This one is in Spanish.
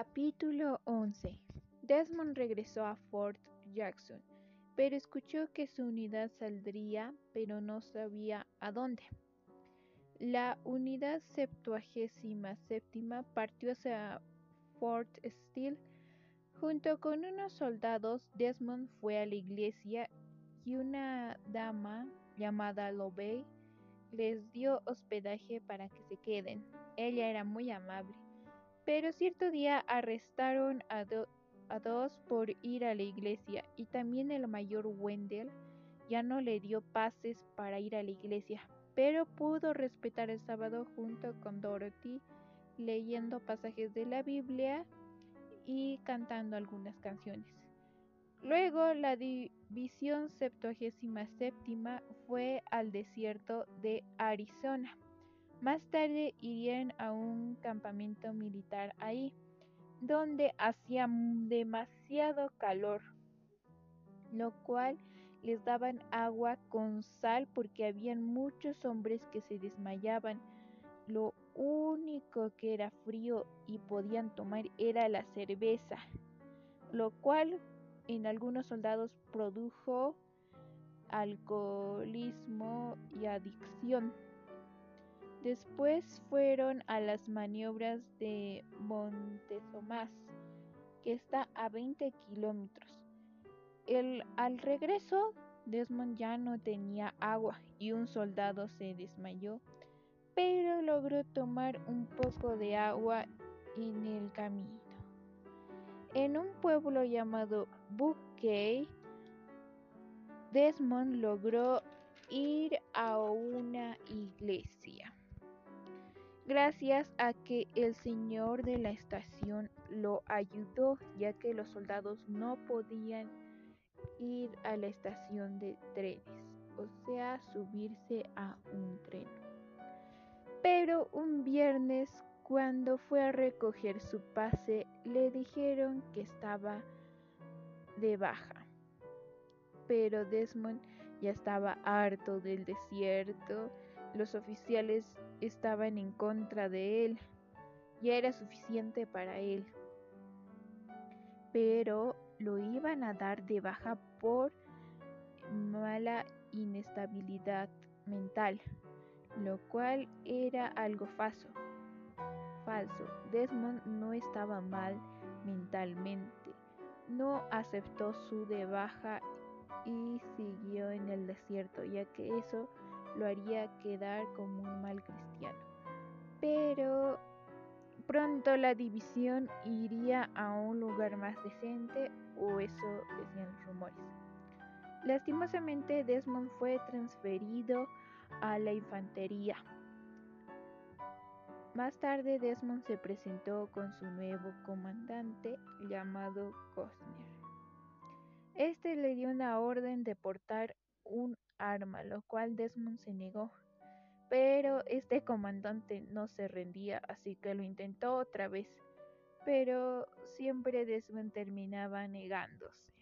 Capítulo 11 Desmond regresó a Fort Jackson, pero escuchó que su unidad saldría, pero no sabía a dónde. La unidad septuagésima séptima partió hacia Fort Steele. Junto con unos soldados, Desmond fue a la iglesia y una dama llamada Lobey les dio hospedaje para que se queden. Ella era muy amable. Pero cierto día arrestaron a, dos por ir a la iglesia y también el mayor Wendell ya no le dio pases para ir a la iglesia, pero pudo respetar el sábado junto con Dorothy leyendo pasajes de la Biblia y cantando algunas canciones. Luego la división septuagésima séptima fue al desierto de Arizona. Más tarde irían a un campamento militar ahí, donde hacía demasiado calor, lo cual les daban agua con sal porque habían muchos hombres que se desmayaban. Lo único que era frío y podían tomar era la cerveza, lo cual en algunos soldados produjo alcoholismo y adicción. Después fueron a las maniobras de Montezomás, que está a 20 kilómetros. Al regreso, Desmond ya no tenía agua y un soldado se desmayó, pero logró tomar un poco de agua en el camino. En un pueblo llamado Buckeye, Desmond logró ir a una iglesia. Gracias a que el señor de la estación lo ayudó, ya que los soldados no podían ir a la estación de trenes, o sea, subirse a un tren. Pero un viernes cuando fue a recoger su pase, le dijeron que estaba de baja. Pero Desmond ya estaba harto del desierto. Los oficiales estaban en contra de él. Ya era suficiente para él. Pero lo iban a dar de baja por mala inestabilidad mental, lo cual era algo falso falso. Desmond no estaba mal mentalmente. No aceptó su de baja y siguió en el desierto, ya que eso lo haría quedar como un mal cristiano. Pero pronto la división iría a un lugar más decente, o eso decían los rumores. Lastimosamente, Desmond fue transferido a la infantería más tarde Desmond se presentó con su nuevo comandante llamado Costner. Este le dio una orden de portar un arma, lo cual Desmond se negó. Pero este comandante no se rendía, así que lo intentó otra vez. Pero siempre Desmond terminaba negándose.